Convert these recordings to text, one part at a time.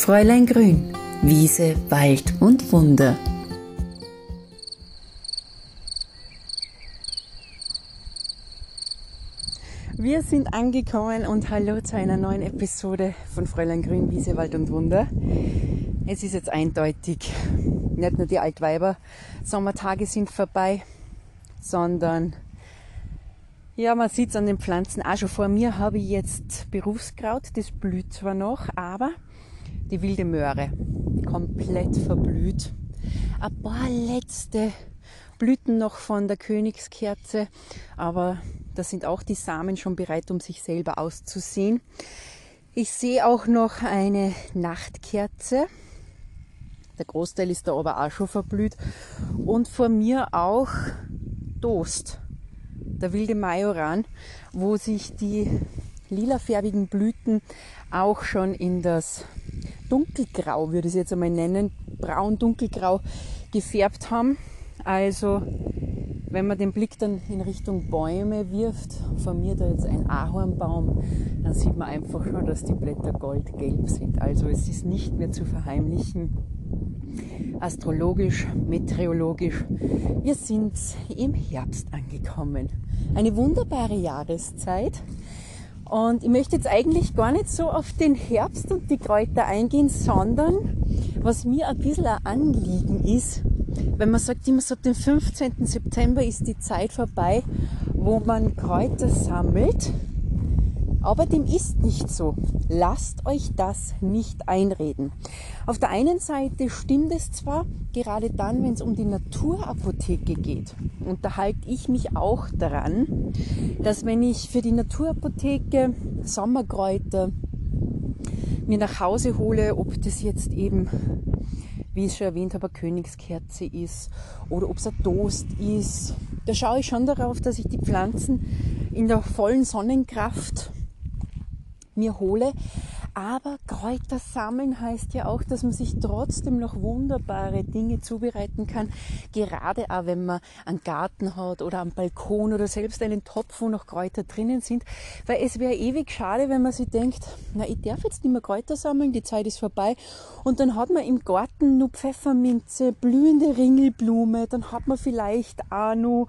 Fräulein Grün, Wiese, Wald und Wunder. Wir sind angekommen und hallo zu einer neuen Episode von Fräulein Grün, Wiese, Wald und Wunder. Es ist jetzt eindeutig, nicht nur die Altweiber Sommertage sind vorbei, sondern ja, man sieht es an den Pflanzen auch schon. Vor mir habe ich jetzt Berufskraut, das blüht zwar noch, aber die wilde Möhre, komplett verblüht. Ein paar letzte Blüten noch von der Königskerze, aber da sind auch die Samen schon bereit, um sich selber auszusehen. Ich sehe auch noch eine Nachtkerze. Der Großteil ist da aber auch schon verblüht. Und vor mir auch Dost, der wilde Majoran, wo sich die lilafärbigen Blüten auch schon in das dunkelgrau, würde ich es jetzt einmal nennen, braun-dunkelgrau gefärbt haben. Also wenn man den Blick dann in Richtung Bäume wirft, von mir da jetzt ein Ahornbaum, dann sieht man einfach schon, dass die Blätter goldgelb sind. Also es ist nicht mehr zu verheimlichen. Astrologisch, meteorologisch, wir sind im Herbst angekommen. Eine wunderbare Jahreszeit. Und ich möchte jetzt eigentlich gar nicht so auf den Herbst und die Kräuter eingehen, sondern was mir ein bisschen ein Anliegen ist, wenn man sagt immer so, dem 15. September ist die Zeit vorbei, wo man Kräuter sammelt. Aber dem ist nicht so. Lasst euch das nicht einreden. Auf der einen Seite stimmt es zwar, gerade dann, wenn es um die Naturapotheke geht, und da halte ich mich auch daran, dass wenn ich für die Naturapotheke Sommerkräuter mir nach Hause hole, ob das jetzt eben wie ich schon erwähnt habe, eine Königskerze ist oder ob es ein Toast ist. Da schaue ich schon darauf, dass ich die Pflanzen in der vollen Sonnenkraft mir hole. Aber Kräuter sammeln heißt ja auch, dass man sich trotzdem noch wunderbare Dinge zubereiten kann. Gerade auch wenn man einen Garten hat oder einen Balkon oder selbst einen Topf, wo noch Kräuter drinnen sind. Weil es wäre ewig schade, wenn man sich denkt, na, ich darf jetzt nicht mehr Kräuter sammeln, die Zeit ist vorbei. Und dann hat man im Garten nur Pfefferminze, blühende Ringelblume, dann hat man vielleicht auch noch,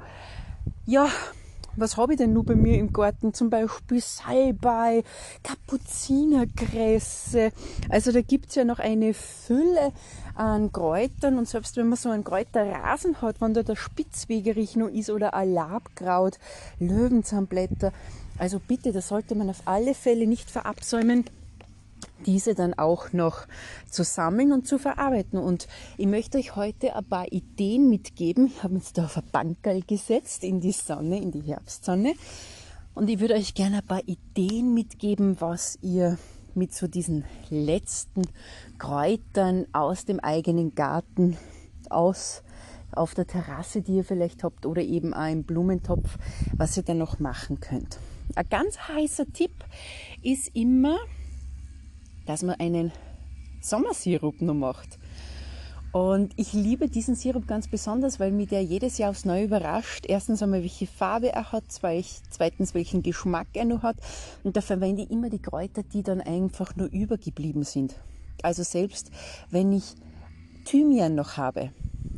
ja, was habe ich denn nur bei mir im Garten? Zum Beispiel Salbei, Kapuzinerkresse. Also da gibt's ja noch eine Fülle an Kräutern und selbst wenn man so einen Kräuterrasen hat, wenn da der Spitzwegerich noch ist oder ein Labkraut, Löwenzahnblätter, also bitte, das sollte man auf alle Fälle nicht verabsäumen diese dann auch noch zu sammeln und zu verarbeiten. Und ich möchte euch heute ein paar Ideen mitgeben. Ich habe jetzt da auf ein Bankerl gesetzt in die Sonne, in die Herbstsonne. Und ich würde euch gerne ein paar Ideen mitgeben, was ihr mit so diesen letzten Kräutern aus dem eigenen Garten, aus auf der Terrasse, die ihr vielleicht habt, oder eben auch im Blumentopf, was ihr dann noch machen könnt. Ein ganz heißer Tipp ist immer, dass man einen Sommersirup noch macht. Und ich liebe diesen Sirup ganz besonders, weil mich der jedes Jahr aufs Neue überrascht. Erstens einmal, welche Farbe er hat, zweitens, welchen Geschmack er noch hat. Und da verwende ich immer die Kräuter, die dann einfach nur übergeblieben sind. Also selbst wenn ich Thymian noch habe,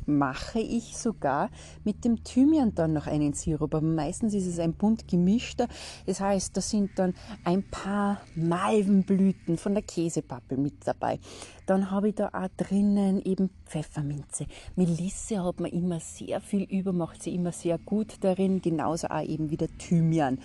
mache ich sogar mit dem Thymian dann noch einen Sirup. Aber meistens ist es ein bunt gemischter. Das heißt, da sind dann ein paar Malvenblüten von der Käsepappe mit dabei. Dann habe ich da auch drinnen eben Pfefferminze. Melisse hat man immer sehr viel über, macht sie immer sehr gut darin. Genauso auch eben wieder Thymian.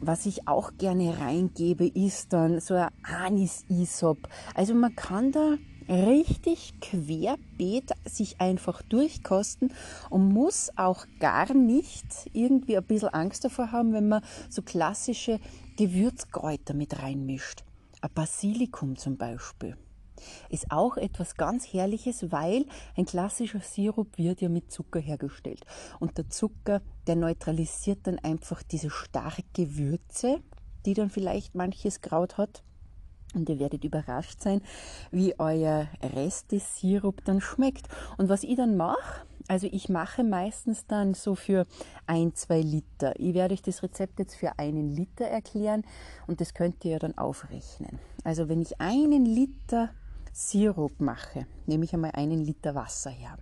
Was ich auch gerne reingebe, ist dann so ein Anis-Isop. Also man kann da richtig querbeet sich einfach durchkosten und muss auch gar nicht irgendwie ein bisschen Angst davor haben, wenn man so klassische Gewürzkräuter mit reinmischt. Ein Basilikum zum Beispiel ist auch etwas ganz Herrliches, weil ein klassischer Sirup wird ja mit Zucker hergestellt. Und der Zucker, der neutralisiert dann einfach diese starke Würze, die dann vielleicht manches Kraut hat. Und ihr werdet überrascht sein, wie euer Reste-Sirup dann schmeckt. Und was ich dann mache, also ich mache meistens dann so für ein, zwei Liter. Ich werde euch das Rezept jetzt für einen Liter erklären und das könnt ihr ja dann aufrechnen. Also wenn ich einen Liter Sirup mache, nehme ich einmal einen Liter Wasser her.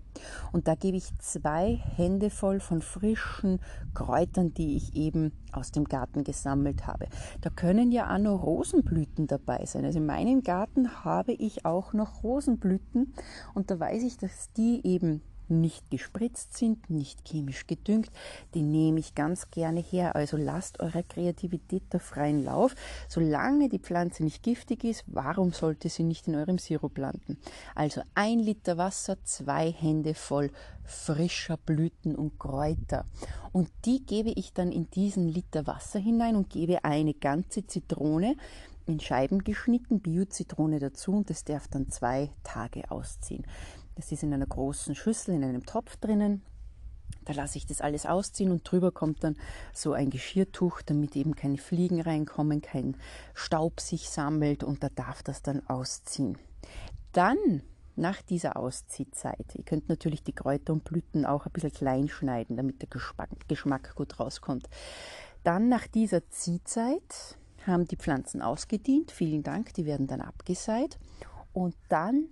Und da gebe ich zwei Hände voll von frischen Kräutern, die ich eben aus dem Garten gesammelt habe. Da können ja auch noch Rosenblüten dabei sein. Also in meinem Garten habe ich auch noch Rosenblüten und da weiß ich, dass die eben nicht gespritzt sind, nicht chemisch gedüngt, die nehme ich ganz gerne her. Also lasst eurer Kreativität der freien Lauf. Solange die Pflanze nicht giftig ist, warum sollte sie nicht in eurem Sirup landen? Also ein Liter Wasser, zwei Hände voll frischer Blüten und Kräuter. Und die gebe ich dann in diesen Liter Wasser hinein und gebe eine ganze Zitrone in Scheiben geschnitten, Bio-Zitrone dazu und das darf dann zwei Tage ausziehen. Das ist in einer großen Schüssel, in einem Topf drinnen. Da lasse ich das alles ausziehen und drüber kommt dann so ein Geschirrtuch, damit eben keine Fliegen reinkommen, kein Staub sich sammelt und da darf das dann ausziehen. Dann nach dieser Ausziehzeit, ihr könnt natürlich die Kräuter und Blüten auch ein bisschen klein schneiden, damit der Geschmack gut rauskommt. Dann nach dieser Ziehzeit haben die Pflanzen ausgedient. Vielen Dank, die werden dann abgeseit. Und dann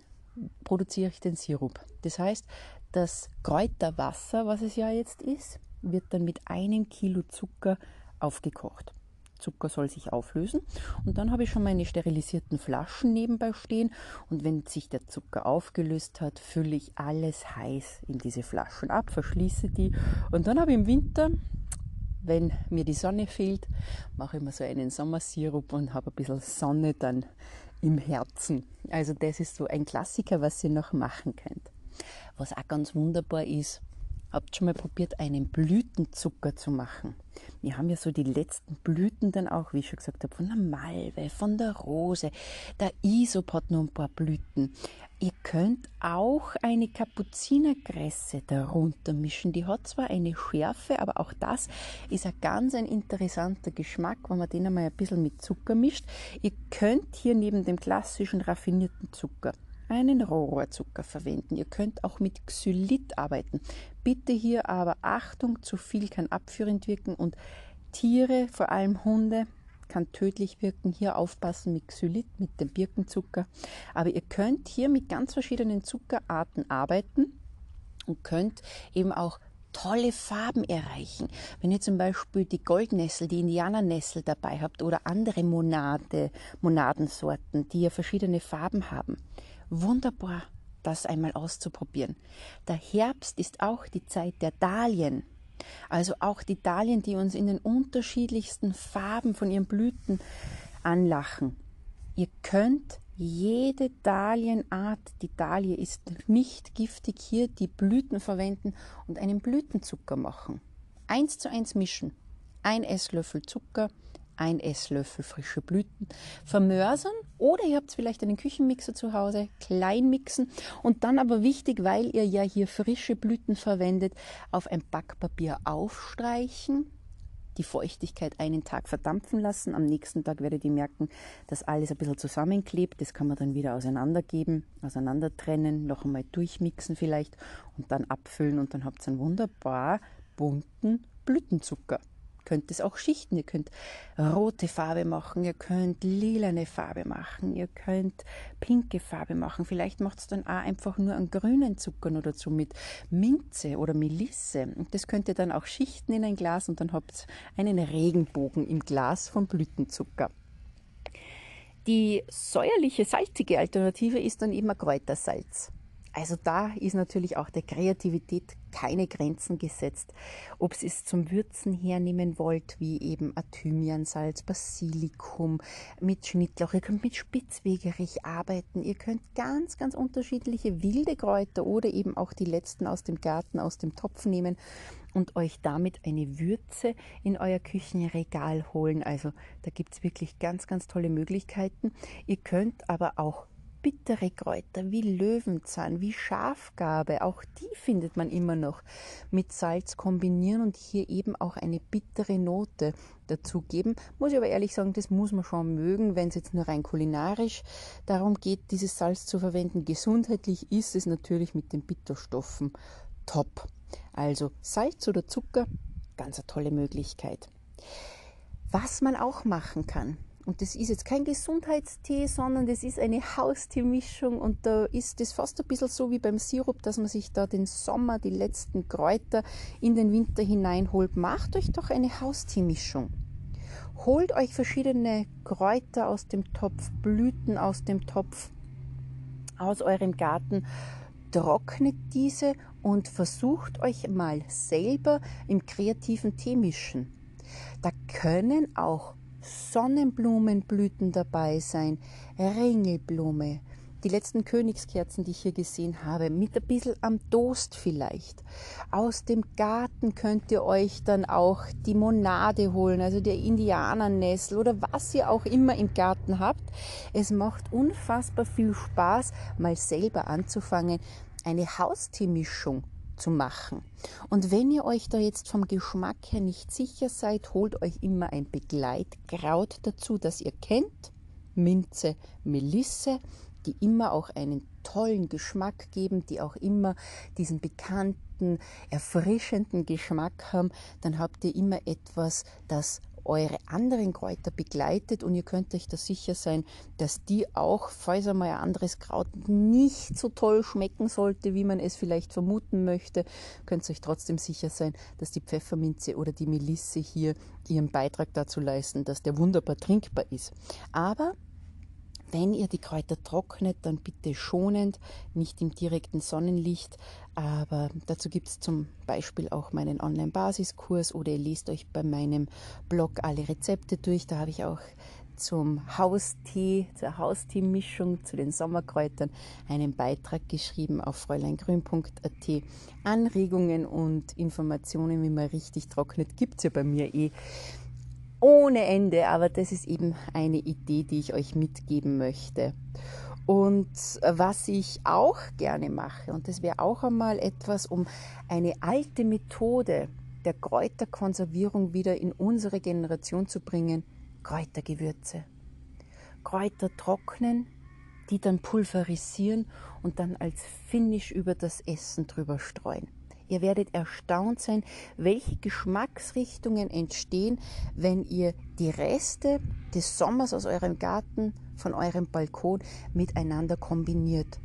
produziere ich den Sirup. Das heißt, das Kräuterwasser, was es ja jetzt ist, wird dann mit einem Kilo Zucker aufgekocht. Zucker soll sich auflösen und dann habe ich schon meine sterilisierten Flaschen nebenbei stehen und wenn sich der Zucker aufgelöst hat, fülle ich alles heiß in diese Flaschen ab, verschließe die und dann habe ich im Winter, wenn mir die Sonne fehlt, mache ich mir so einen Sommersirup und habe ein bisschen Sonne dann im Herzen. Also das ist so ein Klassiker, was ihr noch machen könnt. Was auch ganz wunderbar ist, habt schon mal probiert, einen Blütenzucker zu machen. Wir haben ja so die letzten Blüten dann auch, wie ich schon gesagt habe, von der Malve, von der Rose. Der Isop hat noch ein paar Blüten. Ihr könnt auch eine Kapuzinerkresse darunter mischen. Die hat zwar eine Schärfe, aber auch das ist ein ganz ein interessanter Geschmack, wenn man den einmal ein bisschen mit Zucker mischt. Ihr könnt hier neben dem klassischen raffinierten Zucker einen Rohrzucker verwenden. Ihr könnt auch mit Xylit arbeiten. Bitte hier aber Achtung, zu viel kann abführend wirken und Tiere, vor allem Hunde, kann tödlich wirken. Hier aufpassen mit Xylit, mit dem Birkenzucker. Aber ihr könnt hier mit ganz verschiedenen Zuckerarten arbeiten und könnt eben auch tolle Farben erreichen. Wenn ihr zum Beispiel die Goldnessel, die Indianernessel dabei habt oder andere Monade, Monadensorten, die ja verschiedene Farben haben, wunderbar, das einmal auszuprobieren. Der Herbst ist auch die Zeit der Dahlien. Also auch die Dahlien, die uns in den unterschiedlichsten Farben von ihren Blüten anlachen. Ihr könnt jede Dahlienart, die Dahlie ist nicht giftig, hier die Blüten verwenden und einen Blütenzucker machen. Eins zu eins mischen. Ein Esslöffel Zucker, ein Esslöffel frische Blüten vermörsern oder ihr habt vielleicht einen Küchenmixer zu Hause, klein mixen und dann aber wichtig, weil ihr ja hier frische Blüten verwendet, auf ein Backpapier aufstreichen, die Feuchtigkeit einen Tag verdampfen lassen. Am nächsten Tag werdet ihr merken, dass alles ein bisschen zusammenklebt. Das kann man dann wieder auseinandergeben, auseinander trennen, noch einmal durchmixen vielleicht und dann abfüllen und dann habt ihr einen wunderbar bunten Blütenzucker könnt es auch schichten. Ihr könnt rote Farbe machen, ihr könnt lilane Farbe machen, ihr könnt pinke Farbe machen. Vielleicht macht es dann auch einfach nur einen grünen Zucker oder dazu mit Minze oder Melisse. Und das könnt ihr dann auch schichten in ein Glas und dann habt ihr einen Regenbogen im Glas von Blütenzucker. Die säuerliche, salzige Alternative ist dann immer Kräutersalz. Also da ist natürlich auch der Kreativität keine Grenzen gesetzt. Ob ihr es zum Würzen hernehmen wollt, wie eben Thymiansalz, Basilikum, mit Schnittlauch, ihr könnt mit Spitzwegerich arbeiten, ihr könnt ganz, ganz unterschiedliche wilde Kräuter oder eben auch die letzten aus dem Garten, aus dem Topf nehmen und euch damit eine Würze in euer Küchenregal holen. Also da gibt es wirklich ganz, ganz tolle Möglichkeiten. Ihr könnt aber auch bittere Kräuter wie Löwenzahn, wie Schafgarbe, auch die findet man immer noch mit Salz kombinieren und hier eben auch eine bittere Note dazugeben. Muss ich aber ehrlich sagen, das muss man schon mögen, wenn es jetzt nur rein kulinarisch darum geht, dieses Salz zu verwenden. Gesundheitlich ist es natürlich mit den Bitterstoffen top. Also Salz oder Zucker, ganz eine tolle Möglichkeit. Was man auch machen kann, Und das ist jetzt kein Gesundheitstee, sondern das ist eine Hausteemischung und da ist das fast ein bisschen so wie beim Sirup, dass man sich da den Sommer, die letzten Kräuter in den Winter hineinholt. Macht euch doch eine Hausteemischung. Holt euch verschiedene Kräuter aus dem Topf, Blüten aus dem Topf, aus eurem Garten, trocknet diese und versucht euch mal selber im kreativen Tee mischen. Da können auch Sonnenblumenblüten dabei sein, Ringelblume, die letzten Königskerzen, die ich hier gesehen habe, mit ein bisschen am Toast vielleicht. Aus dem Garten könnt ihr euch dann auch die Monade holen, also der Indianernessel oder was ihr auch immer im Garten habt. Es macht unfassbar viel Spaß, mal selber anzufangen, eine Hausteemischung zu machen. Und wenn ihr euch da jetzt vom Geschmack her nicht sicher seid, holt euch immer ein Begleitkraut dazu, das ihr kennt. Minze, Melisse, die immer auch einen tollen Geschmack geben, die auch immer diesen bekannten, erfrischenden Geschmack haben, dann habt ihr immer etwas, das eure anderen Kräuter begleitet und ihr könnt euch da sicher sein, dass die auch, falls einmal ein anderes Kraut nicht so toll schmecken sollte, wie man es vielleicht vermuten möchte, könnt ihr euch trotzdem sicher sein, dass die Pfefferminze oder die Melisse hier ihren Beitrag dazu leisten, dass der wunderbar trinkbar ist. Aber wenn ihr die Kräuter trocknet, dann bitte schonend, nicht im direkten Sonnenlicht. Aber dazu gibt es zum Beispiel auch meinen Online-Basiskurs oder ihr lest euch bei meinem Blog alle Rezepte durch. Da habe ich auch zum Haustee, zur Hausteemischung, zu den Sommerkräutern einen Beitrag geschrieben auf fräuleingrün.at. Anregungen und Informationen, wie man richtig trocknet, gibt es ja bei mir eh ohne Ende, aber das ist eben eine Idee, die ich euch mitgeben möchte. Und was ich auch gerne mache, und das wäre auch einmal etwas, um eine alte Methode der Kräuterkonservierung wieder in unsere Generation zu bringen, Kräutergewürze. Kräuter trocknen, die dann pulverisieren und dann als Finish über das Essen drüber streuen. Ihr werdet erstaunt sein, welche Geschmacksrichtungen entstehen, wenn ihr die Reste des Sommers aus eurem Garten, von eurem Balkon miteinander kombiniert.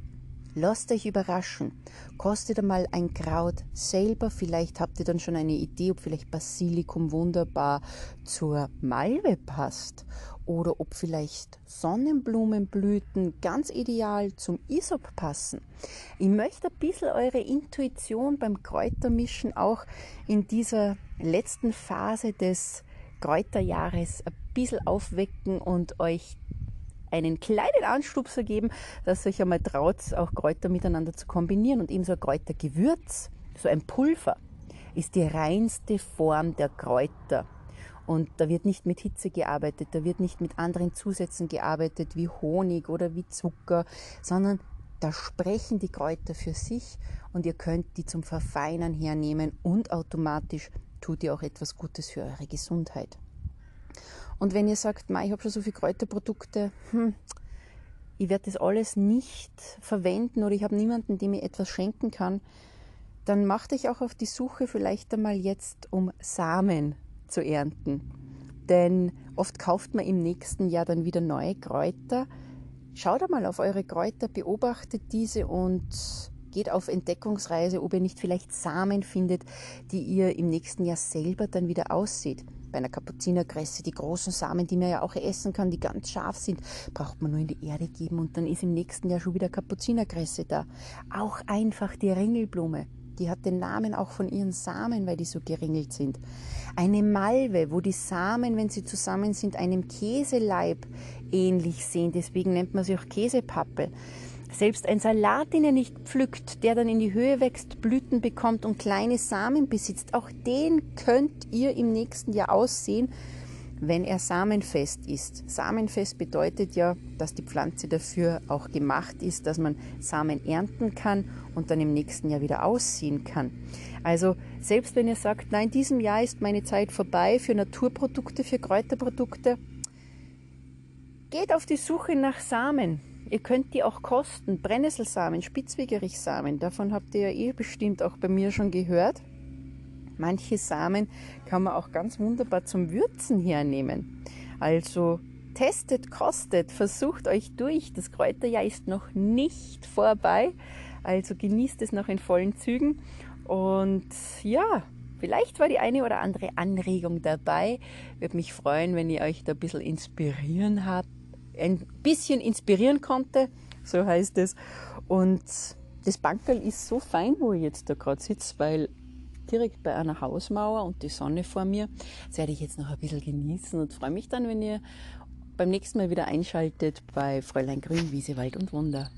Lasst euch überraschen. Kostet einmal ein Kraut selber. Vielleicht habt ihr dann schon eine Idee, ob vielleicht Basilikum wunderbar zur Malve passt oder ob vielleicht Sonnenblumenblüten ganz ideal zum Isop passen. Ich möchte ein bisschen eure Intuition beim Kräutermischen auch in dieser letzten Phase des Kräuterjahres ein bisschen aufwecken und euch einen kleinen Anstupser geben, dass ihr euch einmal traut, auch Kräuter miteinander zu kombinieren. Und eben so ein Kräutergewürz, so ein Pulver, ist die reinste Form der Kräuter. Und da wird nicht mit Hitze gearbeitet, da wird nicht mit anderen Zusätzen gearbeitet wie Honig oder wie Zucker, sondern da sprechen die Kräuter für sich und ihr könnt die zum Verfeinern hernehmen und automatisch tut ihr auch etwas Gutes für eure Gesundheit. Und wenn ihr sagt, ich habe schon so viele Kräuterprodukte, hm, ich werde das alles nicht verwenden oder ich habe niemanden, dem ich etwas schenken kann, dann macht euch auch auf die Suche vielleicht einmal jetzt um Samen zu ernten. Denn oft kauft man im nächsten Jahr dann wieder neue Kräuter. Schaut einmal auf eure Kräuter, beobachtet diese und geht auf Entdeckungsreise, ob ihr nicht vielleicht Samen findet, die ihr im nächsten Jahr selber dann wieder aussieht. Bei einer Kapuzinerkresse, die großen Samen, die man ja auch essen kann, die ganz scharf sind, braucht man nur in die Erde geben und dann ist im nächsten Jahr schon wieder Kapuzinerkresse da. Auch einfach die Ringelblume. Die hat den Namen auch von ihren Samen, weil die so geringelt sind. Eine Malve, wo die Samen, wenn sie zusammen sind, einem Käseleib ähnlich sehen. Deswegen nennt man sie auch Käsepappe. Selbst ein Salat, den ihr nicht pflückt, der dann in die Höhe wächst, Blüten bekommt und kleine Samen besitzt, auch den könnt ihr im nächsten Jahr aussehen, wenn er samenfest ist. Samenfest bedeutet ja, dass die Pflanze dafür auch gemacht ist, dass man Samen ernten kann und dann im nächsten Jahr wieder ausziehen kann. Also selbst wenn ihr sagt, nein, in diesem Jahr ist meine Zeit vorbei für Naturprodukte, für Kräuterprodukte, geht auf die Suche nach Samen. Ihr könnt die auch kosten. Brennnesselsamen, Spitzwegerichsamen, davon habt ihr ja eh bestimmt auch bei mir schon gehört. Manche Samen kann man auch ganz wunderbar zum Würzen hernehmen. Also testet, kostet, versucht euch durch. Das Kräuterjahr ist noch nicht vorbei, also genießt es noch in vollen Zügen. Und ja, vielleicht war die eine oder andere Anregung dabei. Würde mich freuen, wenn ihr euch da ein bisschen inspirieren habt, ein bisschen inspirieren konnte, so heißt es. Und das Bankerl ist so fein, wo ich jetzt da gerade sitze, weil direkt bei einer Hausmauer und die Sonne vor mir. Das werde ich jetzt noch ein bisschen genießen und freue mich dann, wenn ihr beim nächsten Mal wieder einschaltet bei Fräulein Grün, Wiese, Wald und Wunder.